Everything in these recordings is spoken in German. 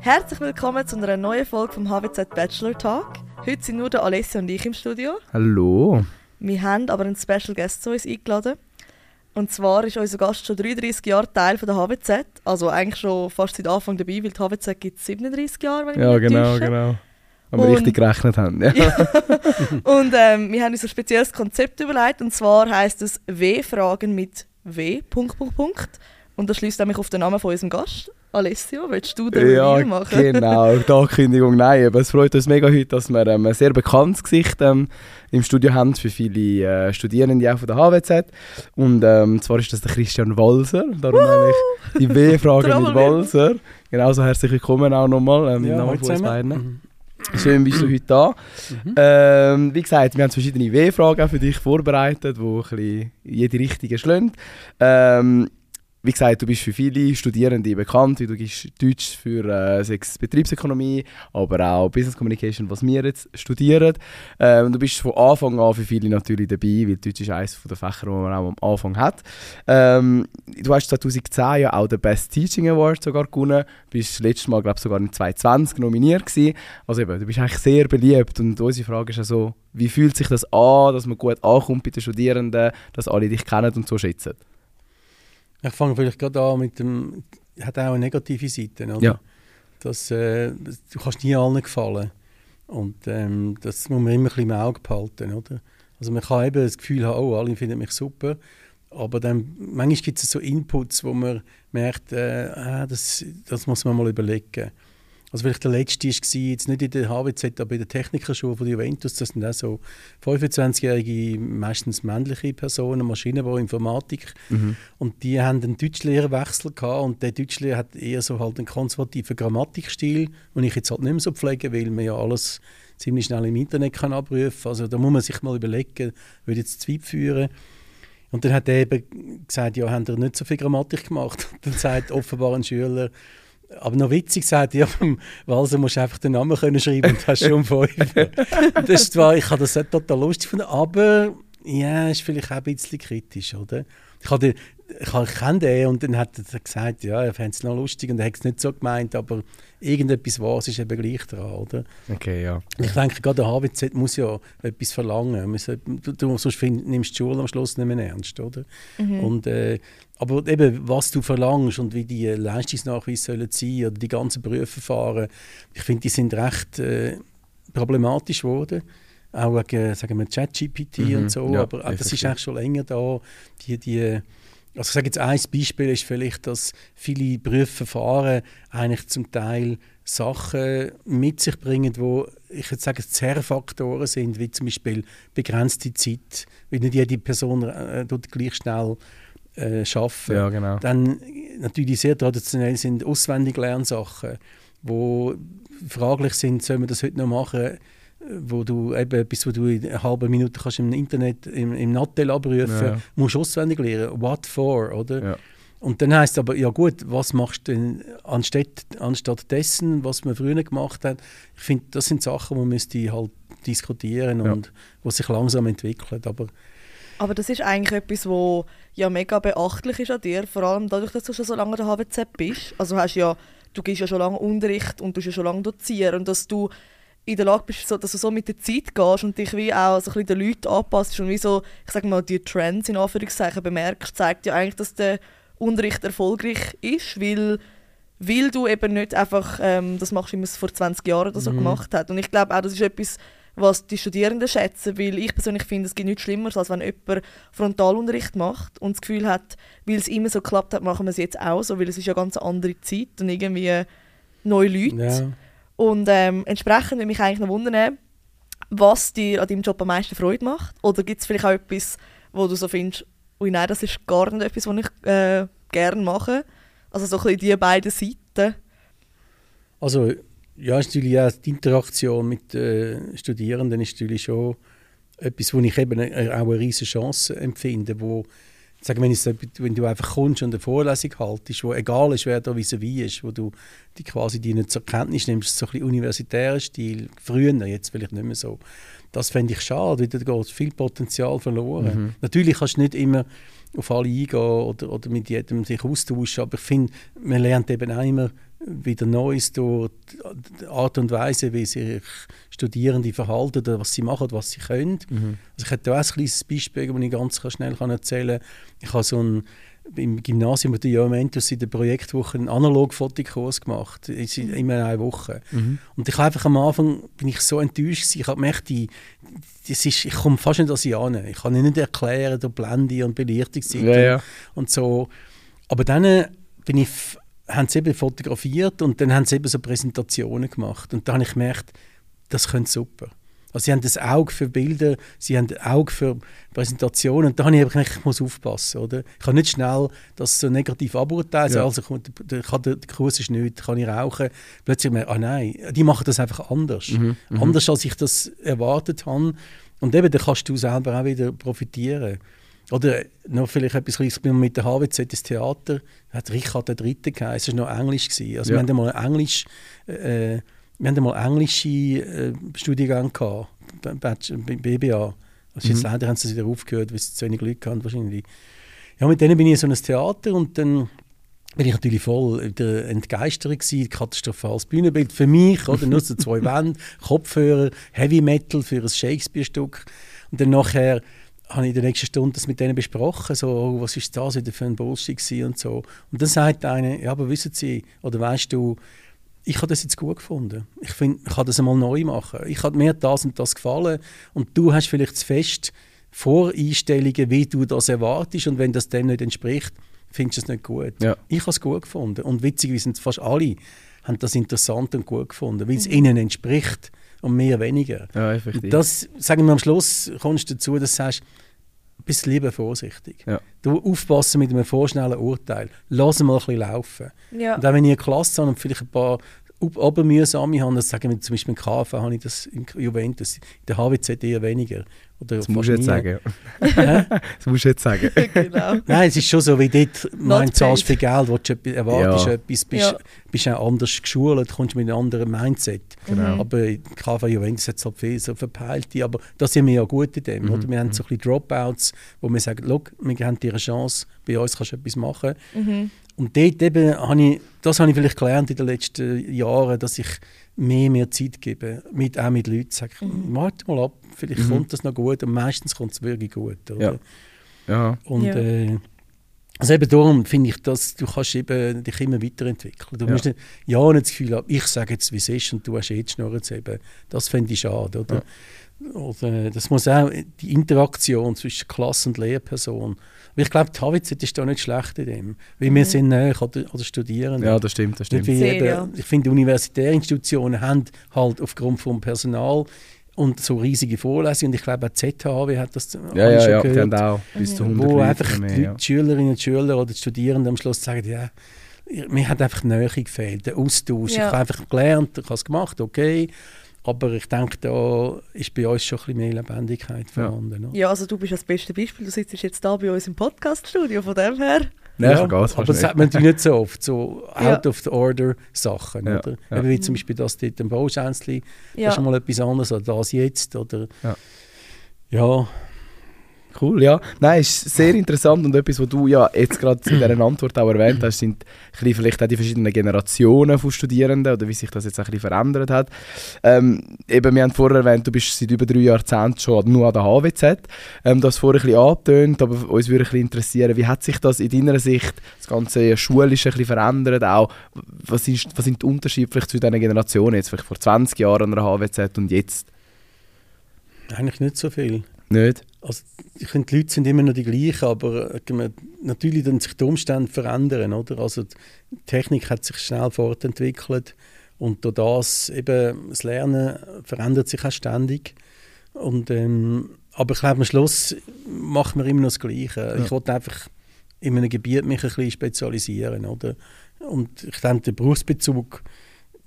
Herzlich willkommen zu einer neuen Folge vom HWZ Bachelor Talk. Heute sind nur der Alessia und ich im Studio. Hallo. Wir haben aber einen Special Guest zu uns eingeladen. Und zwar ist unser Gast schon 33 Jahre Teil von der HWZ. Also eigentlich schon fast seit Anfang dabei, weil die HWZ gibt es 37 Jahre, wenn ich Ja, genau, täusche. genau. Wenn wir Und- richtig gerechnet haben. Ja. Und ähm, wir haben uns ein spezielles Konzept überlegt. Und zwar heisst es W-Fragen mit W. Punkt, Punkt, Punkt. Und das schließt nämlich auf den Namen von unserem Gast. Alessio, willst du den Ja, Reveal machen? genau. Die Ankündigung, nein. Aber es freut uns mega heute, dass wir ähm, ein sehr bekanntes Gesicht ähm, im Studio haben für viele äh, Studierende auch von der HWZ. Und ähm, zwar ist das der Christian Walser. Darum habe ich die W-Frage mit. Walser. Genauso herzlich willkommen auch nochmal ähm, im Namen von uns beiden. Mhm. Schön bist du heute da. Mhm. Ähm, wie gesagt, wir haben verschiedene W-Fragen für dich vorbereitet, die jede Richtung schlagen. Ähm, wie gesagt, du bist für viele Studierende bekannt, weil du gibst Deutsch für äh, Betriebsökonomie, aber auch Business Communication, was wir jetzt studieren. Ähm, du bist von Anfang an für viele natürlich dabei, weil Deutsch ist eines der Fächer, die man auch am Anfang hat. Ähm, du hast 2010 ja auch den Best Teaching Award sogar gewonnen, bist letztes Mal, glaube ich, sogar in 2020 nominiert gewesen. Also eben, du bist eigentlich sehr beliebt und unsere Frage ist also, wie fühlt sich das an, dass man gut ankommt bei den Studierenden, dass alle dich kennen und so schätzen? Ich fange vielleicht gerade an mit dem, hat auch eine negative Seite, oder? Ja. Das, äh, du kannst nie allen gefallen. Und ähm, das muss man immer ein bisschen im Auge behalten, oder? Also man kann eben das Gefühl haben, oh, alle finden mich super, aber dann, manchmal gibt es so Inputs, wo man merkt, äh, ah, das, das muss man mal überlegen. Also vielleicht der letzte war, jetzt nicht in der HWZ, aber in der Technikerschule von der Juventus, das sind auch so 25-jährige, meistens männliche Personen, Maschinenbau, Informatik, Mhm. und die haben einen Deutschlehrerwechsel gehabt und der Deutschlehrer hat eher so halt einen konservativen Grammatikstil, den ich jetzt halt nicht mehr so pflege, weil man ja alles ziemlich schnell im Internet kann abrufen. Also da muss man sich mal überlegen, würde jetzt zu weit führen. Und dann hat er eben gesagt, ja, haben ihr nicht so viel Grammatik gemacht? Und dann sagt offenbar ein Schüler, aber noch witzig sagt ja, beim Walser musst du einfach den Namen können schreiben und hast schon fünf. Und das ist zwar, ich habe das nicht total lustig gefunden, aber ja, ist vielleicht auch ein bisschen kritisch, oder? Ich, habe den, ich, ich kenne den und dann hat er gesagt, ja, er fände es noch lustig und er hat es nicht so gemeint, aber irgendetwas war es, ist eben gleich dran, oder? Okay, ja. Ich denke, gerade der HWZ muss ja etwas verlangen. Du, du, sonst find, nimmst du die Schule am Schluss nicht mehr ernst, oder? Und, äh, aber eben, was du verlangst und wie die Leistungsnachweise sollen sein oder die ganzen Prüfverfahren, ich finde, die sind recht äh, problematisch geworden. Auch wegen, sagen wir, ChatGPT Mhm, und so. ja, aber aber das ist eigentlich schon länger da. Die, die, also ich sage jetzt ein Beispiel ist vielleicht, dass viele Prüfverfahren eigentlich zum Teil Sachen mit sich bringen, wo ich jetzt sage Zerrfaktoren sind, wie zum Beispiel begrenzte Zeit, weil nicht jede Person äh, tut gleich schnell äh, arbeiten. Ja, genau. Dann natürlich sehr traditionell sind auswendig Lernsachen, wo fraglich sind, soll man das heute noch machen, wo du eben etwas, wo du in einer halben Minute kannst im Internet, im, im Nattel abrufen, Ja, musst du auswendig lernen. What for, oder? Ja. Und dann heißt aber, ja gut, was machst du denn anstatt, anstatt dessen, was man früher gemacht hat? Ich finde, das sind Sachen, die müsste halt diskutieren Ja. und wo sich langsam entwickeln. Aber Aber das ist eigentlich etwas, wo ja mega beachtlich ist an dir, vor allem dadurch, dass du schon so lange an der HWZ bist. Also hast ja, du gibst ja schon lange Unterricht und du ja schon lange dozieren und dass du in der Lage bist, so, dass du so mit der Zeit gehst und dich wie auch so ein bisschen den Leuten anpasst und wie so, ich sag mal, die Trends in Anführungszeichen bemerkst, zeigt ja eigentlich, dass der Unterricht erfolgreich ist, weil, weil du eben nicht einfach ähm, das machst, wie man es vor 20 Jahren oder so Mhm. gemacht hat. Und ich glaube auch, das ist etwas, was die Studierenden schätzen, weil ich persönlich finde, es gibt nichts Schlimmeres, als wenn jemand Frontalunterricht macht und das Gefühl hat, weil es immer so geklappt hat, machen wir es jetzt auch so, weil es ist ja ganz eine andere Zeit und irgendwie neue Leute. ja, Und ähm, entsprechend würde mich eigentlich noch wundern, was dir an deinem Job am meisten Freude macht. Oder gibt es vielleicht auch etwas, wo du so findest, ui nein, das ist gar nicht etwas, was ich äh, gerne mache. Also so ein bisschen die beiden Seiten. also ja, ist natürlich auch die Interaktion mit äh, Studierenden ist natürlich schon etwas, wo ich eben äh, auch eine riesige Chance empfinde, wo sagen wenn, es, wenn du einfach kommst und eine Vorlesung haltest, wo egal ist, wer da vis-à-vis ist, wo du die quasi die nicht zur Kenntnis nimmst, so ein bisschen universitärer Stil, früher, jetzt vielleicht nicht mehr so. Das fände ich schade, weil da geht viel Potenzial verloren. Natürlich kannst du nicht immer auf alle eingehen oder, oder mit jedem sich austauschen. Aber ich finde, man lernt eben auch immer wieder Neues durch die Art und Weise, wie sich Studierende verhalten oder was sie machen, was sie können. Mhm. Also ich hätte auch ein kleines Beispiel, das ich ganz schnell erzählen kann. Ich habe so ein im Gymnasium mit der Joamentus in der Projektwoche einen Analogfotokurs gemacht, in immer eine Woche. Mhm. Und ich habe einfach am Anfang bin ich so enttäuscht gewesen. Ich habe gemerkt, die, das ist, ich komme fast nicht an sie an. Ich kann nicht erklären, da Blende und Belichtungszeit Ja, ja. und so. Aber dann bin ich, haben sie eben fotografiert und dann haben sie eben so Präsentationen gemacht. Und da habe ich gemerkt, das könnte super. Also sie haben das Auge für Bilder, sie haben das Auge für Präsentationen und da habe ich gemerkt, ich muss aufpassen. Oder? Ich kann nicht schnell das so negativ aburteilen, Ja. also kommt, der, der, Kurs ist nichts, kann ich rauchen. Plötzlich merke ich, ah nein, die machen das einfach anders. Mhm, mhm. Anders, als ich das erwartet habe. Und eben, da kannst du selber auch wieder profitieren. Oder noch vielleicht etwas Kleines, ich mit der HWZ ins Theater, hat Richard der Dritte geheißen, es war noch Englisch. Gewesen. Also Ja. wir haben einmal Englisch, äh, wir haben einmal englische äh, Studiengang gehabt, BBA. Also jetzt Mhm. leider haben sie wieder aufgehört, weil sie zu wenig Glück hatten wahrscheinlich. Ja, mit denen bin ich in so ein Theater und dann bin ich natürlich voll der entgeistert gewesen, katastrophales Bühnenbild für mich, oder nur so zwei Wände, Kopfhörer, Heavy Metal für ein Shakespeare-Stück und dann nachher habe ich in der nächsten Stunde das mit denen besprochen, so, oh, was ist das wieder für ein Bullshit und so. Und dann sagt einer, ja, aber wissen Sie, oder weißt du, ich habe das jetzt gut gefunden. Ich finde, ich kann das einmal neu machen. Ich hat mir das und das gefallen und du hast vielleicht zu fest Voreinstellungen, wie du das erwartest und wenn das dem nicht entspricht, findest du es nicht gut. Ja. Ich habe es gut gefunden und witzigerweise sind fast alle haben das interessant und gut gefunden, weil es ihnen entspricht und mir weniger. Ja, das, sagen wir am Schluss, kommst du dazu, dass du sagst, bist lieber vorsichtig. Ja. Du aufpassen mit einem vorschnellen Urteil. Lass mal ein bisschen laufen. Ja. Und auch wenn ich eine Klasse habe und vielleicht ein paar ob- obermühsame habe, das sagen wir zum Beispiel im KV habe ich das im Juventus, in der HWZ eher weniger. Oder das musst du jetzt sagen. Das musst du jetzt sagen. genau. Nein, es ist schon so, wie dort mein paid. zahlst viel Geld, willst du etwas- erwartest Ja. etwas, bist, Ja. bist auch anders geschult, kommst mit einem anderen Mindset. Genau. Aber in KV Juventus hat es halt viel so verpeilte, aber da sind wir ja gut in dem. Mhm, Oder? Wir haben so ein bisschen Dropouts, wo wir sagen, «Schau, wir haben dir eine Chance, bei uns kannst du etwas machen. Mhm. Und dort eben habe ich, das habe ich vielleicht gelernt in den letzten Jahren, dass ich mehr, mehr Zeit gebe, mit, auch mit Leuten. Sag, Mhm. warte mal ab, vielleicht Mhm. kommt das noch gut und meistens kommt es wirklich gut. Oder? Ja. Ja. Und Ja. äh, also eben darum finde ich, dass du kannst eben dich immer weiterentwickeln. Du Ja. musst nicht, ja nicht das Gefühl haben, ich sage jetzt, wie es ist und du hast jetzt Schnurren zu eben. Das fände ich schade. Oder? Oder, das muss auch die Interaktion zwischen Klasse und Lehrperson. Ich glaube, die HWZ ist da nicht schlecht in dem. Weil wir Mhm. sind näher an den Studierenden. ja, das stimmt, das stimmt. Sehr, eben, ja. Ich finde, universitäre Institutionen haben halt aufgrund vom Personal und so riesige Vorlesungen. Und ich glaube, auch die ZHW hat das Ja, ja, schon ja, gehört haben auch bis zu 100 wo einfach mehr, die, ja. Schülerinnen und Schüler oder die Studierenden am Schluss sagen, ja, mir hat einfach die Nähe gefehlt, der Austausch. Ja. Ich habe einfach gelernt, ich habe es gemacht, okay. Aber ich denke, da ist bei uns schon ein bisschen mehr Lebendigkeit vorhanden. oder? Ja, also du bist das beste Beispiel. Du sitzt jetzt da bei uns im Podcaststudio, von dem her. Nein, Ja, es aber das hat man natürlich nicht so oft, so Ja. out of the order Sachen. Ja, Oder? ja. Eben wie zum Beispiel das dort im Bauschänzli, das Ja. ist schon mal etwas anderes als das jetzt. Oder? Ja. Cool, ja. Nein, ist sehr interessant und etwas, was du ja jetzt gerade in dieser Antwort auch erwähnt hast, sind vielleicht auch die verschiedenen Generationen von Studierenden oder wie sich das jetzt auch ein bisschen verändert hat. Ähm, eben, wir haben vorher erwähnt, du bist seit über drei Jahrzehnten schon nur an der HWZ. Ähm, du hast vorher ein bisschen angetönt, aber uns würde ein bisschen interessieren, wie hat sich das in deiner Sicht, das ganze Schulische ein bisschen verändert? Auch, was, ist, was sind die Unterschiede vielleicht zu diesen Generationen, jetzt vielleicht vor 20 Jahren an der HWZ und jetzt? eigentlich nicht so viel. Nicht? Also, ich finde, die Leute sind immer noch die gleichen, aber äh, natürlich dann sich die Umstände verändern, oder? Also die Technik hat sich schnell fortentwickelt und durch das eben das Lernen verändert sich auch ständig. Und, ähm, aber ich glaube, am Schluss macht man immer noch das Gleiche. Ich wollte einfach in einem Gebiet mich ein bisschen spezialisieren, oder? Und ich denke, der Berufsbezug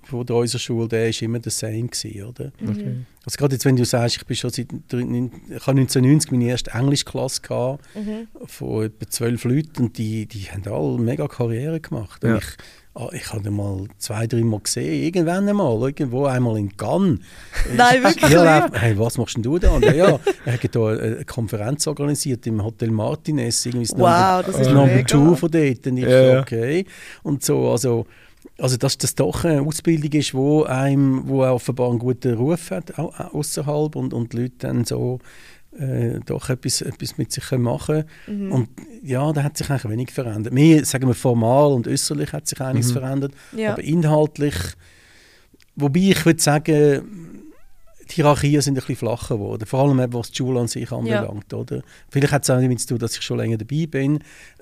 von der unserer Schule, der ist immer der same gewesen, oder? Okay. Also gerade jetzt, wenn du sagst, ich bin schon seit drei- neun- ich habe 1990 meine erste Englischklasse gehabt, Mhm. von etwa zwölf Leuten und die, die haben alle mega Karriere gemacht. Und Ja. ich Ah, ich habe mal zwei, drei Mal gesehen, irgendwann einmal, irgendwo einmal in Cannes. Nein, wirklich? Ja, hey, was machst denn du da? Und ja, ja, er hat hier eine Konferenz organisiert im Hotel Martinez, irgendwie das Wow, das ist Number mega. Two von dort. Und ich Ja, ja. okay. Und so, also, also dass das doch eine Ausbildung ist, wo einem, wo offenbar einen guten Ruf hat, außerhalb und, und die Leute dann so äh, doch etwas, etwas mit sich können machen Mhm. Und ja, da hat sich eigentlich wenig verändert. Mehr, sagen wir, formal und äußerlich hat sich einiges verändert, Ja. aber inhaltlich, wobei ich würde sagen, die Hierarchien sind ein bisschen flacher geworden, vor allem eben, was die Schule an sich anbelangt. Oder? Vielleicht hat es auch damit zu tun, dass ich schon länger dabei bin,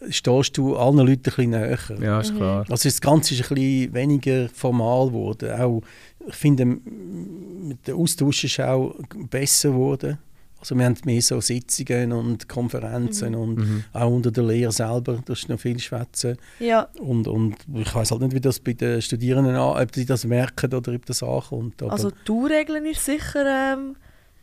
stehst du allen Leuten ein bisschen näher. Ja, ist klar. Also das Ganze ist ein bisschen weniger formal geworden. Auch, ich finde, der Austausch ist auch besser geworden. Also wir haben mehr so Sitzungen und Konferenzen und auch unter der Lehre selber, das ist noch viel Schwätzen. Ja, Und, und ich weiß halt nicht, wie das bei den Studierenden, an, ob die das merken oder ob das ankommt. Aber also die Regeln ist sicher ähm,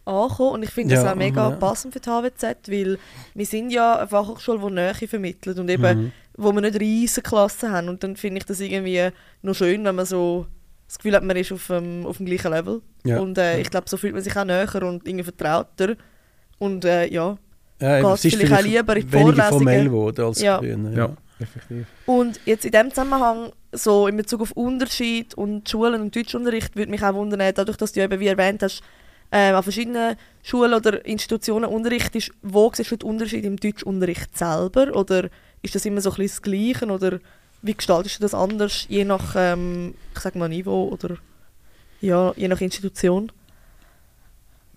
angekommen und ich finde das Ja, auch mega ja. passend für die HWZ, weil wir sind ja eine Fachhochschule, die Nähe vermittelt und eben, Mhm. wo wir nicht riesige Klassen haben und dann finde ich das irgendwie noch schön, wenn man so das Gefühl hat, man ist auf, dem- auf dem gleichen Level Ja. und äh, ich glaube, so fühlt man sich auch näher und irgendwie vertrauter und äh, ja. ja, geht es ist vielleicht auch lieber in die Vorlesungen. formell geworden als Ja. früher. Ja, effektiv. Und jetzt in dem Zusammenhang, so in Bezug auf Unterschied und Schulen und Deutschunterricht, würde mich auch wundern, dadurch, dass du eben, wie erwähnt hast, ähm, an verschiedenen Schulen oder Institutionen unterrichtest, wo siehst du den Unterschied im Deutschunterricht selber? Oder ist das immer so ein bisschen das Gleiche? Oder wie gestaltest du das anders, je nach, ähm, ich sag mal, Niveau oder ja, je nach Institution?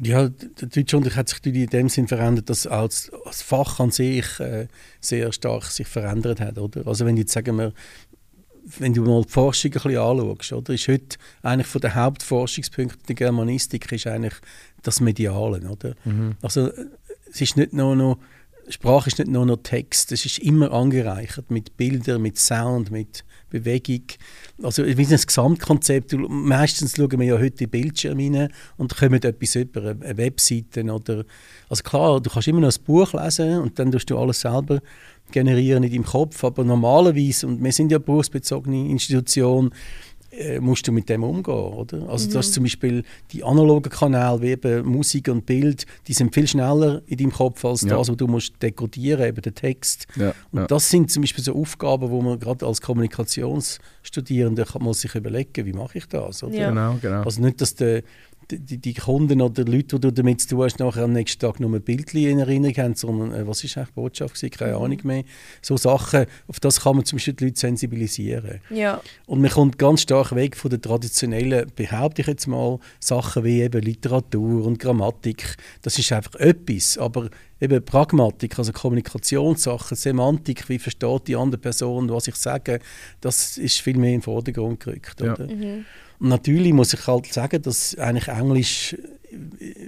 Ja, der deutsche Unterricht hat sich in dem Sinn verändert, dass das, das Fach an sich äh, sehr stark sich verändert hat, oder? Also wenn jetzt sagen wir, wenn du mal die Forschung ein bisschen anschaust, oder, ist heute eigentlich von den Hauptforschungspunkten der Germanistik ist eigentlich das Mediale, oder? Also äh, es ist nicht nur noch Sprache ist nicht nur noch Text, es ist immer angereichert mit Bildern, mit Sound, mit Bewegung. Also wie ein Gesamtkonzept. Meistens schauen wir ja heute in Bildschirme rein und kommen etwas über eine Webseite oder also klar, du kannst immer noch ein Buch lesen und dann tust du alles selber generieren in deinem Kopf, aber normalerweise und wir sind ja berufsbezogene Institution, musst du mit dem umgehen, oder? Also das ist zum Beispiel die analogen Kanäle wie eben Musik und Bild, die sind viel schneller in deinem Kopf als Ja. das, was du musst dekodieren, eben den Text. Ja, Und ja. das sind zum Beispiel so Aufgaben, wo man gerade als Kommunikationsstudierende kann man sich überlegen, wie mache ich das, oder? Ja. Genau, genau. Also nicht, dass der, die, die- Kunden oder die Leute, die du damit zu tun hast, nachher am nächsten Tag nur ein Bildchen in Erinnerung haben, sondern äh, was ist eigentlich die Botschaft gewesen? keine Ahnung mehr. So Sachen, auf das kann man zum Beispiel die Leute sensibilisieren. Ja, Und man kommt ganz stark weg von den traditionellen, behaupte ich jetzt mal, Sachen wie eben Literatur und Grammatik. Das ist einfach etwas, aber eben Pragmatik, also Kommunikationssachen, Semantik, wie versteht die andere Person, was ich sage, das ist viel mehr in den Vordergrund gerückt. Ja. Natürlich muss ich halt sagen, dass eigentlich Englisch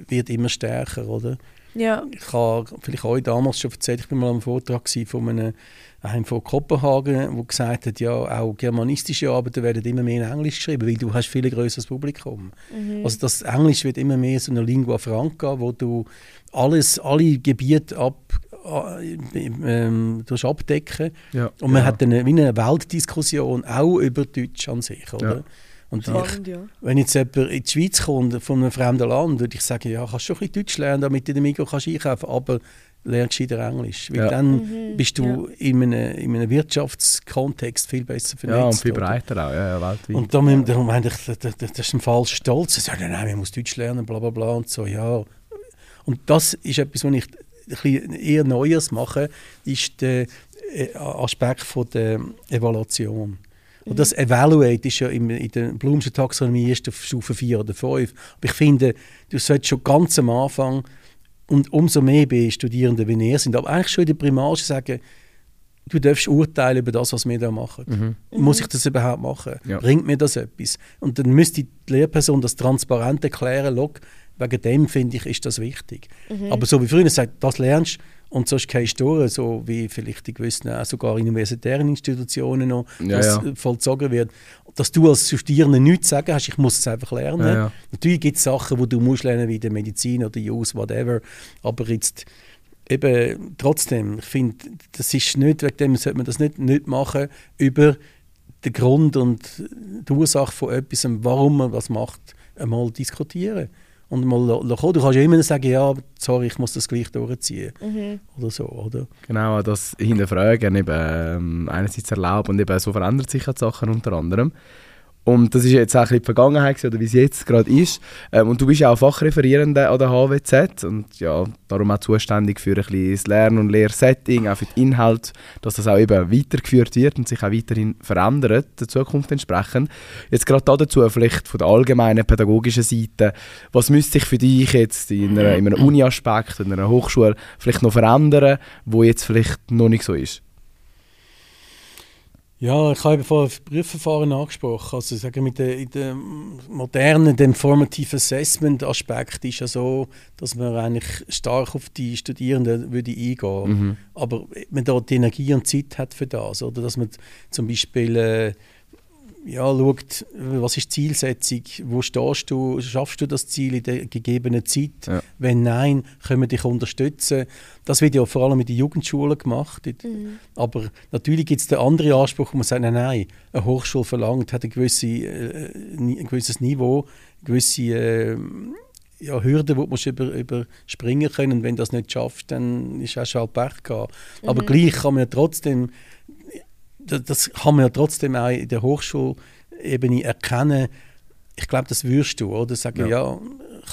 wird immer stärker, oder? ja, Ich habe vielleicht euch damals schon erzählt, ich bin mal am Vortrag von einem, einem von Kopenhagen, der gesagt hat, ja, auch germanistische Arbeiten werden immer mehr in Englisch geschrieben, weil du hast viel größeres Publikum. Also das Englisch wird immer mehr so eine Lingua franca, wo du alles, alle Gebiete ab, äh, ähm, abdecken Ja, und man ja. hat eine, wie eine Weltdiskussion auch über Deutsch an sich, oder? Ja. Und ich, spannend, ja. wenn jetzt jemand in die Schweiz kommt, von einem fremden Land, würde ich sagen, ja, kannst schon ein bisschen Deutsch lernen, damit du in den Mikro kannst einkaufen aber lern gescheiter Englisch. Weil Ja. dann bist du in, einem, in einem Wirtschaftskontext viel besser vernetzt. Ja, und viel oder? breiter auch, ja, ja weltweit. Und da darum meine ich, das, ist ein falscher Stolz. Sie sagen, nein, man muss Deutsch lernen, bla bla bla und so, ja. Und das ist etwas, was ich ein eher Neues mache, ist der äh, Aspekt von der Evaluation. Und das Evaluate ist ja im, in der Blumschen Taxonomie erst auf Stufe 4 oder 5. Aber ich finde, du solltest schon ganz am Anfang und umso mehr bei Studierenden wie ihr sind, aber eigentlich schon in der Primarschule sagen, du darfst urteilen über das, was wir da machen. Muss ich das überhaupt machen? Ja. Bringt mir das etwas? Und dann müsste die Lehrperson das transparent erklären, «Schau, wegen dem finde ich, ist das wichtig. Aber so wie früher sagt, das lernst und sonst gehst du durch, so wie vielleicht in gewissen, auch sogar in universitären Institutionen noch, Ja, das ja. vollzogen wird, dass du als Studierende nichts sagen hast, ich muss es einfach lernen. Ja. Natürlich gibt es Sachen, die du musst lernen, wie der Medizin oder Jus, whatever, aber jetzt eben trotzdem, ich finde, das ist nicht, wegen dem sollte man das nicht, nicht machen über den Grund und die Ursache von etwas, warum man was macht, einmal diskutieren. Und mal kommen. Du kannst ja immer sagen, ja, sorry, ich muss das gleich durchziehen. Mhm. Oder so, oder? Genau, das Hinterfragen eben ähm, einerseits erlauben und eben so verändert sich ja die Sachen unter anderem. Und das ist jetzt auch ein bisschen die Vergangenheit oder wie es jetzt gerade ist. Ähm, und du bist ja auch Fachreferierende an der HWZ und ja, darum auch zuständig für ein bisschen das Lern- und Lehrsetting, auch für den Inhalt, dass das auch eben weitergeführt wird und sich auch weiterhin verändert, der Zukunft entsprechend. Jetzt gerade dazu vielleicht von der allgemeinen pädagogischen Seite, was müsste sich für dich jetzt in, einer, in einem Uni-Aspekt, in einer Hochschule vielleicht noch verändern, wo jetzt vielleicht noch nicht so ist? Ja, ich habe das Prüfverfahren angesprochen. Also sagen mit dem, dem modernen, dem Formative Assessment Aspekt ist ja so, dass man eigentlich stark auf die Studierenden würde eingehen. Mhm. Aber man da die Energie und Zeit hat für das, oder dass man zum Beispiel äh, ja, schaut, was ist die Zielsetzung, wo stehst du, schaffst du das Ziel in der gegebenen Zeit? Ja. Wenn nein, können wir dich unterstützen. Das wird ja vor allem in den Jugendschulen gemacht. Mhm. Aber natürlich gibt es den anderen Anspruch, wo man sagt, nein, nein, eine Hochschule verlangt, hat ein, gewisse, äh, ein gewisses Niveau, gewisse äh, ja, Hürden, die musst über, überspringen können. Wenn du das nicht schaffst, dann ist auch schon halt Pech gehabt. Aber Mhm. gleich kann man ja trotzdem das, das kann man ja trotzdem auch in der Hochschulebene erkennen. Ich glaube, das wirst du, oder? Sagen, Ja. ja.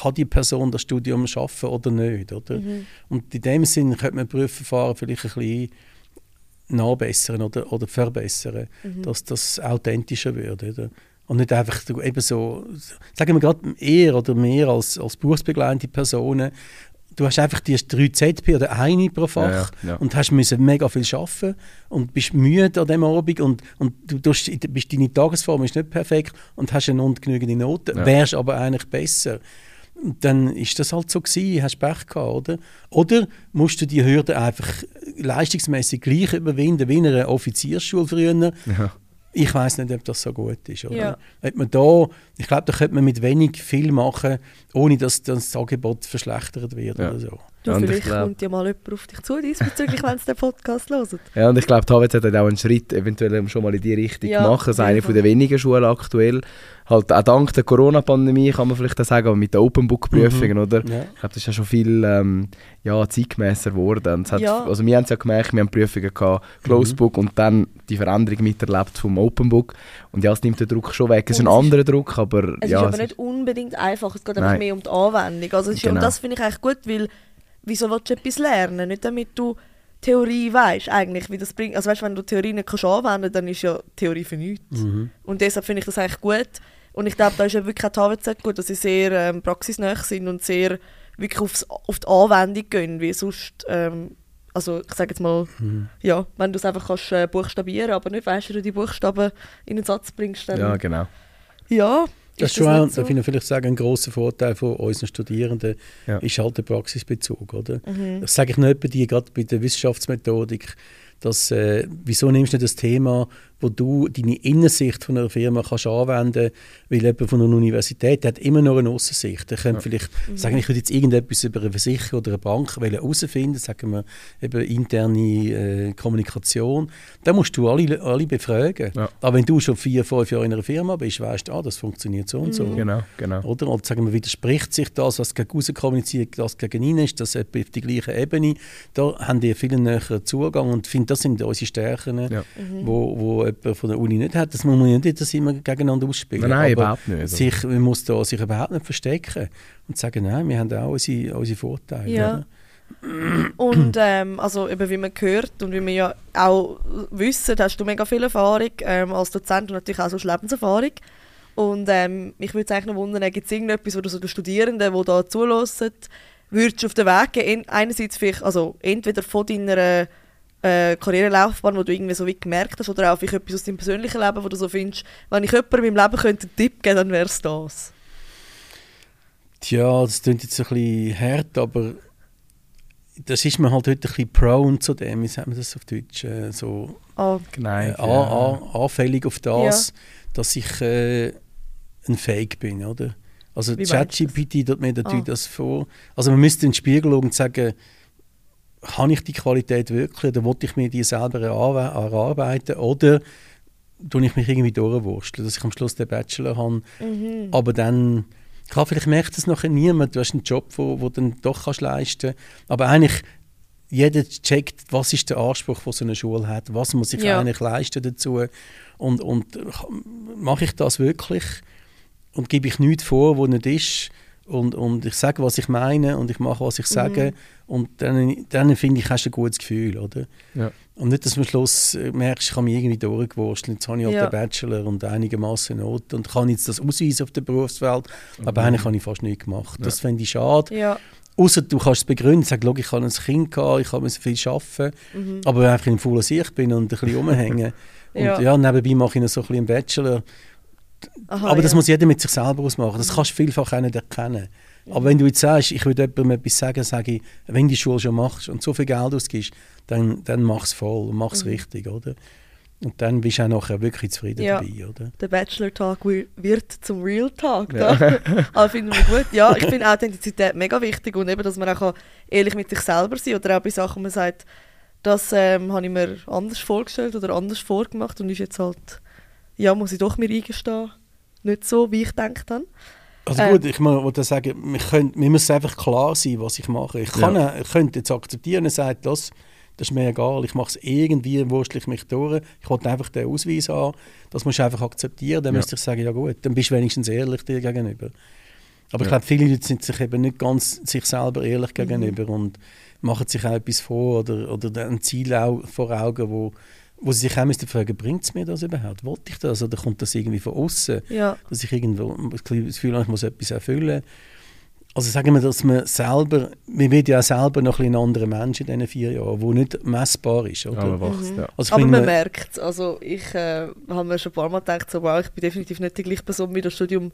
kann die Person das Studium schaffen oder nicht, oder? Mhm. Und in dem Sinn könnte man Prüfverfahren vielleicht ein bisschen nachbessern oder, oder verbessern, Mhm. dass das authentischer wird, oder? Und nicht einfach so- eben so, sagen wir gerade eher oder mehr als, als berufsbegleitende Personen, du hast einfach die drei ZP oder eine pro Fach Ja, ja. und hast müssen mega viel arbeiten und bist müde an dem Abend und, und du tust, bist, deine Tagesform ist nicht perfekt und hast eine ungenügende Note, Ja. wärst aber eigentlich besser. Und dann ist das halt so gewesen, hast Pech gehabt, oder? Oder musst du die Hürde einfach leistungsmäßig gleich überwinden wie in einer Offiziersschule früher. Ja. Ich weiß nicht, ob das so gut ist. Oder? Ja. Ob man da, ich glaube, da könnte man mit wenig viel machen, ohne dass das Angebot verschlechtert wird Ja. oder so. Du, Ja, vielleicht glaub- kommt ja mal jemand auf dich zu diesbezüglich, wenn sie den Podcast hören. Ja, und ich glaube, die HWZ hat auch einen Schritt eventuell schon mal in die Richtung Ja, gemacht. Das ist eine von der wenigen Schulen aktuell. Halt auch dank der Corona-Pandemie kann man vielleicht auch sagen, aber mit den Open Book-Prüfungen, oder? Ja. Ich glaube, das ist ja schon viel ähm, ja, zeitgemäßer geworden. Hat, Ja. Also wir haben es ja gemerkt, wir haben Prüfungen gehabt, Closed Mhm. Und dann die Veränderung miterlebt vom Open Book. Und ja, es nimmt den Druck schon weg. Es ist ein anderer Druck, aber Es ja, ist aber es nicht unbedingt einfach, es geht einfach Nein. mehr um die Anwendung. Also es ist, Genau. Und das finde ich eigentlich gut, weil wieso willst du etwas lernen? Nicht damit du Theorie weißt eigentlich, wie das bringt. Also weißt, wenn du Theorie nicht kannst anwenden dann ist ja Theorie für nichts. Mhm. Und deshalb finde ich das eigentlich gut. Und ich glaube, da ist ja wirklich auch die HWZ gut, dass sie sehr ähm, praxisnah sind und sehr wirklich aufs, auf die Anwendung gehen, wie sonst, ähm, also ich sage jetzt mal, Mhm. ja, wenn du es einfach kannst äh, buchstabieren, aber nicht weißt, wie du die Buchstaben in den Satz bringst, dann ja, genau. ja, Das ist schon, nicht auch, so. darf ich vielleicht sagen, ein grosser Vorteil von unseren Studierenden Ja. ist halt der Praxisbezug. Oder? Mhm. Das sage ich nicht bei dir, gerade bei der Wissenschaftsmethodik. Dass, äh, wieso nimmst du nicht das Thema, wo du deine Innensicht von einer Firma kannst anwenden weil jemand von einer Universität hat immer noch eine Außensicht. Der könnte vielleicht Mhm. sagen, ich würde jetzt irgendetwas über eine Versicherung oder eine Bank herausfinden, sagen wir eben interne äh, Kommunikation. Dann musst du alle, alle befragen. Ja. Aber wenn du schon vier, fünf Jahre in einer Firma bist, weißt du, ah, das funktioniert so und so. Genau, genau. Oder? Und sagen wir, widerspricht sich das, was gegen raus kommuniziert, das gegen innen ist, das etwa auf die gleiche Ebene. Da haben die viel näheren Zugang und ich finde, das sind unsere Stärken, Ja. Mhm. wo, wo jemand von der Uni nicht hat. Das muss man ja nicht das immer gegeneinander ausspielen. Nein, nein, überhaupt nicht. Also. Sich, man muss da sich überhaupt nicht verstecken und sagen, nein, wir haben auch unsere, unsere Vorteile. Ja. oder? Und ähm, also eben wie man hört und wie wir ja auch wissen, hast du mega viel Erfahrung ähm, als Dozent und natürlich auch so Lebenserfahrung. Und ähm, mich würde es eigentlich noch wundern, gibt es irgendetwas, wo du so den Studierenden, die da zulassen, würdest du auf den Weg gehen, en- einerseits vielleicht, also entweder von deiner äh, Karrierelaufbahn, wo du irgendwie so wie gemerkt hast, oder auch vielleicht etwas aus deinem persönlichen Leben, wo du so findest, wenn ich jemandem in meinem Leben könnte einen Tipp geben, dann wäre es das. Tja, das klingt jetzt ein bisschen hart, aber das ist mir halt heute ein bisschen prone zu dem, wie sagt man das auf Deutsch, äh, so Ah, Nein, äh, an, an, anfällig auf das, dass ich äh, ein Fake bin, oder? Also ChatGPT tut mir natürlich Ah. das vor. Also man müsste in den Spiegel schauen und sagen, habe ich die Qualität wirklich oder wollte ich mir die selber erarbe- erarbeiten oder tue ich mich irgendwie durchwursteln, dass ich am Schluss den Bachelor habe. Mhm. Aber dann, klar, vielleicht merkt das nachher niemand, du hast einen Job, wo, wo du dann doch kannst leisten aber eigentlich jeder checkt, was ist der Anspruch, den so eine Schule hat, was muss ich Ja. eigentlich leisten dazu und, und mache ich das wirklich und gebe ich nichts vor, wo nicht ist und, und ich sage, was ich meine und ich mache, was ich sage und dann, dann finde ich, hast du ein gutes Gefühl, oder? Ja. Und nicht, dass du am Schluss äh, merkst, ich habe mich irgendwie durchgewurschtelt, jetzt habe ich halt Ja. den Bachelor und einigermaßen Noten und kann jetzt das ausweisen auf der Berufswelt, aber eigentlich habe ich fast nichts gemacht. Das fände ich schade. Ja. Außer du kannst es begründen, sag, ich habe ein Kind gehabt, ich habe viel arbeiten, Mhm. aber wenn ich einfach ein fauler Sicht bin und ein bisschen rumhängen und Ja. ja. nebenbei mache ich noch so ein bisschen einen Bachelor, Aha, aber das ja. muss jeder mit sich selber ausmachen. Das kannst du vielfach auch nicht erkennen. Aber wenn du jetzt sagst, ich würde jemandem etwas sagen, sage ich, wenn du die Schule schon machst und so viel Geld ausgibst, dann, dann mach es voll und mach es richtig, oder? Und dann bist du auch nachher wirklich zufrieden Ja. dabei, oder? der Bachelor-Tag wi- wird zum Real-Tag. Da. Aber finden wir gut. Ja, ich finde Authentizität mega wichtig und eben, dass man auch kann ehrlich mit sich selber sein oder auch bei Sachen, wo man sagt, das ähm, habe ich mir anders vorgestellt oder anders vorgemacht und ist jetzt halt, ja, muss ich doch mir eingestehen, nicht so, wie ich gedacht habe. Also Ähm. gut, ich mu- wollte sagen, wir, können, wir müssen einfach klar sein, was ich mache. Ich, kann, Ja. ich könnte jetzt akzeptieren und sagen, das, das ist mir egal, ich mache es irgendwie, wurstle ich mich durch. Ich wollte einfach den Ausweis haben. Das musst du einfach akzeptieren. Dann Ja. müsste ich sagen, ja gut, dann bist du wenigstens ehrlich dir gegenüber. Aber ich Ja. glaube, viele Leute sind sich eben nicht ganz sich selber ehrlich Mhm. gegenüber und machen sich auch etwas vor oder, oder ein Ziel auch vor Augen, wo, wo sie sich auch müssten fragen, bringt es mir das überhaupt? Wollte ich das oder kommt das irgendwie von außen? Ja, dass ich irgendwo das Gefühl habe, ich muss etwas erfüllen. Also sagen wir, dass man selber, man wird ja auch selber noch ein, bisschen ein anderer Mensch in diesen vier Jahren, der nicht messbar ist. Oder? Ja, man wächst, ja. Also ich aber man merkt es. Also ich äh, habe mir schon ein paar Mal gedacht, so, wow, ich bin definitiv nicht die gleiche Person, wie das Studium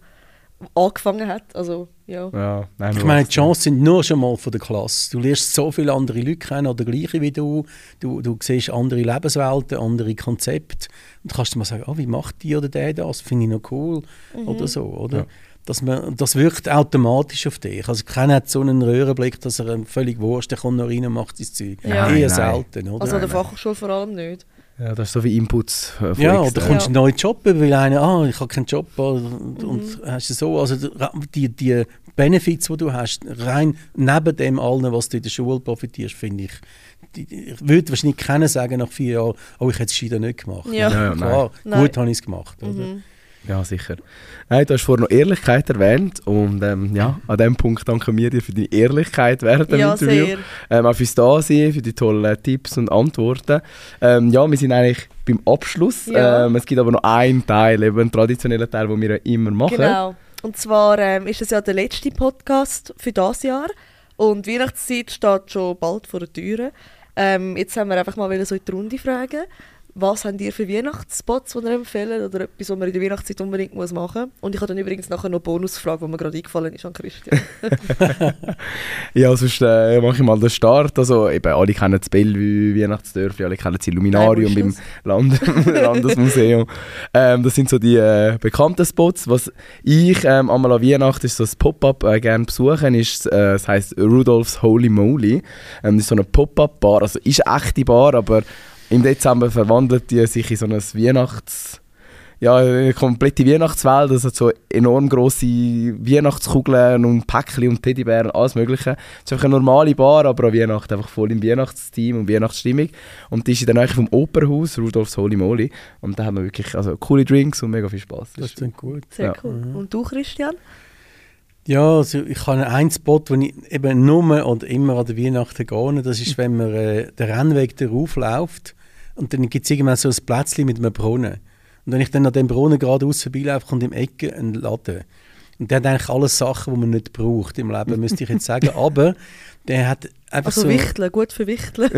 angefangen hat. Also, ja. Ja, nein, ich meine, die Chancen sind nur schon mal von der Klasse. Du lernst so viele andere Leute kennen, oder gleiche wie du. Du, du siehst andere Lebenswelten, andere Konzepte. Und kannst du mal sagen, oh, wie macht die oder der das? Finde ich noch cool. Oder so, oder? Ja. Dass man, das wirkt automatisch auf dich. Also keiner hat so einen Röhrenblick, dass er völlig wurscht, der kommt noch rein und macht sein Zeug. Ja. Eher Nein, selten, oder? Also an der. Fachhochschule vor allem nicht. Ja, das ist so wie Inputs äh, von ja, extern. oder kommst du Ja. einen neuen Job über, weil einer, ah, ich habe keinen Job und, und hast du so, also die, die Benefits, die du hast, rein neben dem allen, was du in der Schule profitierst, finde ich, die, ich würde wahrscheinlich keiner sagen nach vier Jahren, oh, ich hätte es nicht gemacht. Ja. Ja, ja, Klar, nein. gut habe ich es gemacht. Oder? Mhm. Ja, sicher. Nein, du hast vorhin noch Ehrlichkeit erwähnt und ähm, ja, an dem Punkt danken wir dir für deine Ehrlichkeit während dem Ja, Interview. sehr. Ähm, auch fürs Dasein, für die tollen Tipps und Antworten. Ähm, ja, wir sind eigentlich beim Abschluss. Ja. Ähm, es gibt aber noch einen Teil, eben einen traditionellen Teil, den wir ja immer machen. Genau. Und zwar ähm, ist es ja der letzte Podcast für das Jahr. Und Weihnachtszeit steht schon bald vor der Tür. Ähm, jetzt haben wir einfach mal wollen so in die Runde fragen. Was habt ihr für Weihnachtsspots, die ihr empfehlen oder etwas, was man in der Weihnachtszeit unbedingt muss machen muss? Und ich habe dann übrigens nachher noch eine Bonusfrage, die mir gerade eingefallen ist an Christian. Ja, sonst äh, mache ich mal den Start. Also, eben, alle kennen das Bellevue, Weihnachtsdörfli, alle kennen das Illuminarium Nein, beim Land Landesmuseum. ähm, das sind so die äh, bekannten Spots. Was ich ähm, einmal an Weihnachten ist so Pop-Up äh, gerne besuchen, ist, äh, das heisst Rudolfs Holy Moly. Ähm, das ist so eine Pop-Up-Bar, also ist eine echte Bar, aber im Dezember verwandelt die sich in so ein Weihnachts ja, eine komplette Weihnachtswelt, also so enorm grosse Weihnachtskugeln und Päckchen und Teddybären, alles mögliche. Es ist einfach eine normale Bar, aber an Weihnachten einfach voll im Weihnachtsteam und Weihnachtsstimmung. Und die ist in der Nähe vom Opernhaus, Rudolfs Holy Moly. Und da haben wir wirklich also, coole Drinks und mega viel Spaß. Das klingt gut. Sehr Ja. cool. Und du, Christian? Ja, also ich habe einen Spot, wo ich eben nur und immer an der Weihnachten gehe. Das ist, wenn man äh, den Rennweg darauf läuft und dann gibt es irgendwann so ein Plätzchen mit einem Brunnen. Und wenn ich dann an dem Brunnen geradeaus vorbeilaufe, kommt im Ecke ein Laden. Und der hat eigentlich alles Sachen, die man nicht braucht im Leben, müsste ich jetzt sagen. Aber der hat einfach Also so... Wichteln, gut für Wichteln.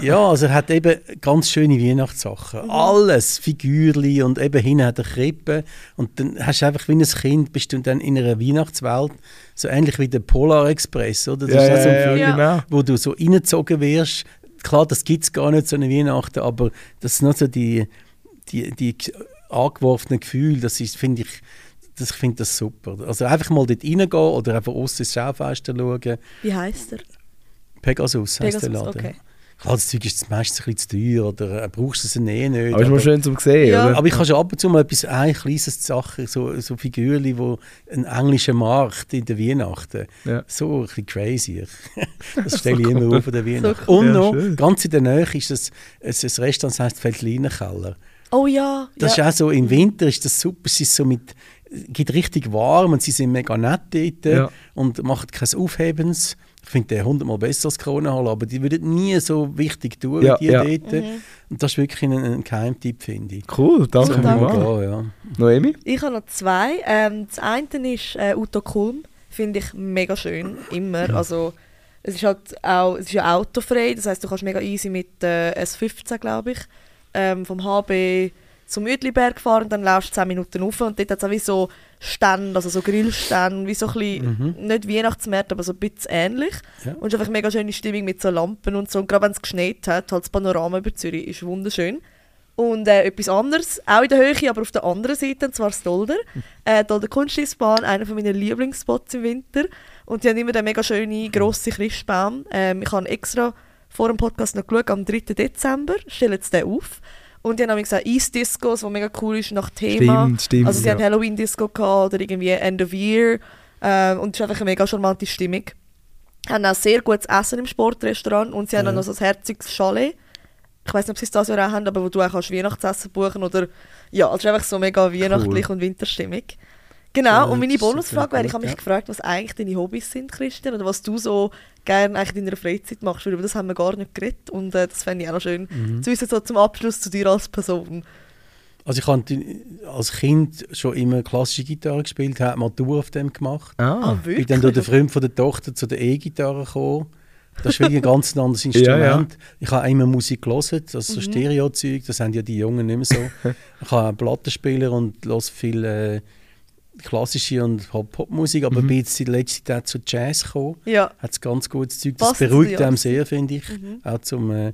Ja, also er hat eben ganz schöne Weihnachtssachen. Alles, Figürli und eben hinten hat er Krippe. Und dann hast du einfach wie ein Kind, bist du dann in einer Weihnachtswelt, so ähnlich wie der Polar Express, oder? Das Ja, ist ja, so ein Film, Ja. genau. wo du so reingezogen wirst. Klar, das gibt es gar nicht, so eine Weihnachten, aber das sind noch so die, die, die angeworfenen Gefühle, das finde ich, das, ich finde das super. Also einfach mal dort reingehen oder einfach außen ins Schaufenster schauen. Wie heisst er? Pegasus heisst der Pegasus, Laden. okay. Klar, das Zeug ist meistens ein bisschen zu teuer oder äh, brauchst du es eh nicht. Aber ist mal schön zum sehen, Ja. oder? Aber ich habe schon ab und zu mal etwas, ein kleines Sache, so, so Figürchen, wo ein englischer Markt in der Weihnachten, Ja. so ein bisschen crazy. Das stelle ich immer auf an der Weihnachten. cool. Und Ja, noch, schön. ganz in der Nähe ist das, es ein Restaurant, das heisst Feldlinerkeller. Oh ja. Das ja. ist auch so, im Winter ist das super, es ist so mit, geht richtig warm und sie sind mega nett dort Ja. und machen kein Aufhebens. Ich finde den hundertmal besser als Kronenhalle, aber die würden nie so wichtig tun Ja, wie die ja. dort. Und das ist wirklich ein, ein Geheimtipp, finde ich. Cool, danke So kann man vielmals. gehen, ja. Noemi? Ich habe noch zwei. Ähm, das eine ist äh, Uto Kulm. Finde ich mega schön. Immer. Also, es ist halt auch es ist ja autofrei. Das heißt, du kannst mega easy mit äh, S15, glaube ich, ähm, vom HB zum Uetliberg fahren und dann laufst du 10 Minuten rauf und dort hat es auch wie so Stände, also so Grillstände, wie so ein bisschen, nicht Weihnachtsmärkte, aber so ein bisschen ähnlich. Ja. Und es ist einfach mega schöne Stimmung mit so Lampen und so. Und gerade wenn es geschneit hat, halt das Panorama über Zürich ist wunderschön. Und äh, etwas anderes, auch in der Höhe, aber auf der anderen Seite, und zwar das Dolder. Äh, Dolder Kunstschießbahn, einer von meinen Lieblingsspots im Winter. Und die haben immer den mega schönen, grossen Christbaum. Ähm, ich habe extra vor dem Podcast noch geschaut, am 3. Dezember stellen sie den auf. Und die haben auch gesagt, East-Discos, was mega cool ist, nach Thema. Stimmt, stimmt. Also sie ja. haben Halloween-Disco gehabt oder irgendwie End of Year. Ähm, und es ist einfach eine mega charmante Stimmung. Haben auch sehr gutes Essen im Sportrestaurant und sie haben Ja. auch noch so ein herziges Chalet. Ich weiß nicht, ob sie es das Jahr auch haben, aber wo du auch kannst Weihnachtsessen buchen oder ja, es ist einfach so mega weihnachtlich und Winterstimmung. Genau, Ja, und meine Bonusfrage wäre, ich habe mich ja. gefragt, was eigentlich deine Hobbys sind, Christian, oder was du so gerne eigentlich in deiner Freizeit machst, weil über das haben wir gar nicht geredet und äh, das fände ich auch noch schön Mhm. zu wissen, so zum Abschluss zu dir als Person. Also ich habe als Kind schon immer klassische Gitarre gespielt, habe Matur auf dem gemacht. Ah, Bin dann durch den Freund von der Tochter zu der E-Gitarre gekommen. Das ist wirklich ein ganz anderes Instrument. Ich habe immer Musik gelesen, also so Stereo-Zeug, das haben ja die Jungen nicht mehr so. ich habe einen Plattenspieler und höre viel äh, klassische und Pop-Musik, aber bin jetzt in letzter Zeit auch zu Jazz gekommen. Ja, Hat es ganz gutes Zeug. Das Passt beruhigt einem sehr, finde ich. Auch zum, äh,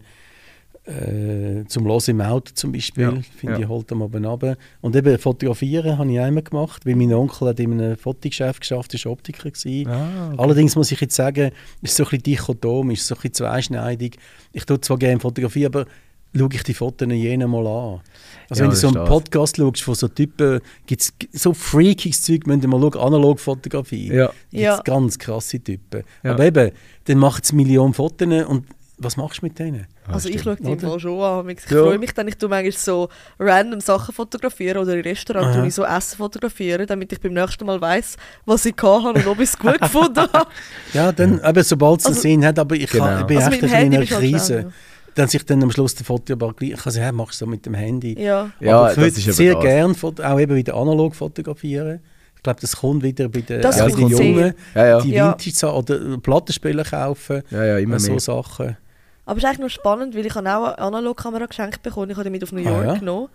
äh, zum Hören im Auto zum Beispiel. Ja, Finde ja. ich, holt am Abend runter. Und eben Fotografieren habe ich auch immer gemacht, weil mein Onkel hat in einem Fotogeschäft geschafft, ist Optiker gewesen. Ah, okay. Allerdings muss ich jetzt sagen, ist so ein bisschen dichotom, ist so ein bisschen zweischneidig. Ich tue zwar gerne Fotografie, aber schaue ich die Fotos jeden Mal an. Also Ja, wenn du so einen das. Podcast schaust von so Typen, gibt es so freakiges Zeug, müsst ihr mal schauen, Analogfotografie. Ja. Gibt's Ja. ganz krasse Typen. Ja. Aber eben, dann macht es Millionen Fotos und was machst du mit denen? Also ich schaue die im? Fall schon an. Ich Ja. freue mich dann, ich tue manchmal so random Sachen fotografieren oder in Restaurants Aha. tue ich so Essen fotografieren, damit ich beim nächsten Mal weiss, was ich hatte und ob ich es gut gefunden habe. Ja, dann, eben, sobald es einen Also- Sinn hat, aber ich, Genau. kann, ich bin Also echt in einer du halt Krise. schnell, Dann sich dann am Schluss der Foto aber gleich, ich kann sagen, machst du so mit dem Handy. Ja. Ja, aber ich das würde sehr das. gerne auch eben wieder analog fotografieren. Ich glaube, das kommt wieder bei den, Das bei den. Jungen, Ja, ja. die Ja. Vintage oder Plattenspieler kaufen, ja, ja, immer so mehr. Sachen. Aber es ist eigentlich noch spannend, weil ich habe auch eine Analogkamera geschenkt bekommen. Ich habe die mit auf New Ah, York ja? genommen.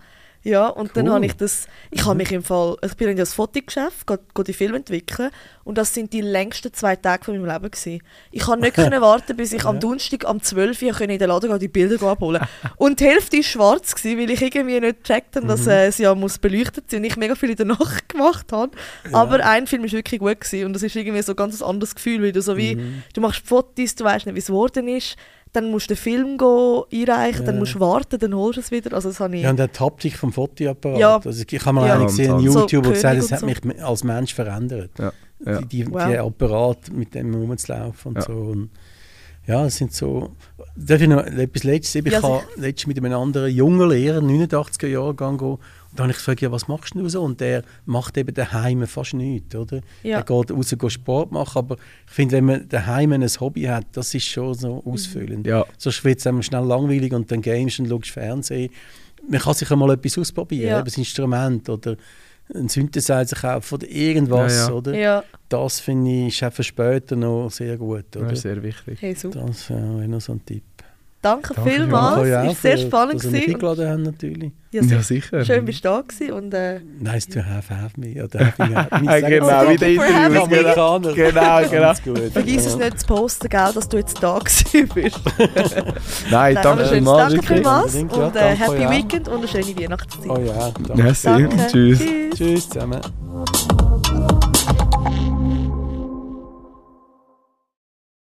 Ja, und dann Cool. habe ich das, ich habe mich im Fall, ich bin in das Fotogeschäft, gehe, die Filme entwickeln und das sind die längsten zwei Tage von meinem Leben gewesen. Ich konnte nicht können warten, bis ich am Donnerstag am 12 Uhr in den Laden gehen, die Bilder abholen. Und die Hälfte war schwarz, gewesen, weil ich irgendwie nicht gecheckt habe, dass äh, sie ja muss beleuchtet sein und ich mega viel in der Nacht gemacht habe. Aber ein Film war wirklich gut gewesen und das ist irgendwie so ein ganz anderes Gefühl, weil du so wie, du machst Fotos, du weißt nicht, wie es geworden ist, dann musst du den Film go einreichen, dann Ja. musst du warten, dann holst du es wieder. Also das habe ich... Ja, und die Haptik vom Fotoapparat. Ja. Also ich habe mal Ja. einen gesehen, einen So YouTuber, der gesagt das hat und mich als Mensch verändert. Ja. Ja. Die, die, Wow. die Apparat mit dem rumzulaufen und Ja. so. Und ja, das sind so... Darf ich noch etwas Letztes? Ich Ja, habe letztens mit einem anderen jungen Lehrer, 89er Jahrgang, gehen, und da habe ich gefragt, ja, was machst du so? Und der macht eben daheim fast nichts, oder? Ja. Er geht raus geht Sport machen, aber ich finde, wenn man daheim ein Hobby hat, das ist schon so ausfüllend. Ja. Sonst wird es einem schnell langweilig und dann games und schaust Fernsehen. Man kann sich einmal etwas ausprobieren, Ja. eben ein Instrument oder ein Synthesizer kaufen oder irgendwas, Ja, ja. oder? Ja, Das finde ich ist auch für später noch sehr gut, Das oder? ist sehr wichtig. hey, super. Das wäre noch so ein Tipp. Danke, Danke vielmals, es war sehr spannend. Dass gewesen. eingeladen habt, natürlich. Ja, Ja, sicher. schön, bist du da gewesen und äh, Nice to have, have me. Oder had me. Genau, wie der Interview. me. Amerikaner. Genau, genau. Ganz gut. vergiss es Ja. nicht zu posten, gell, dass du jetzt da gewesen bist. Nein, Nein, danke vielmals. danke vielmals ja, und äh, Happy auch. Weekend und eine schöne Weihnachtszeit. Oh ja, danke. Merci. Danke. Tschüss. Tschüss. Tschüss zusammen.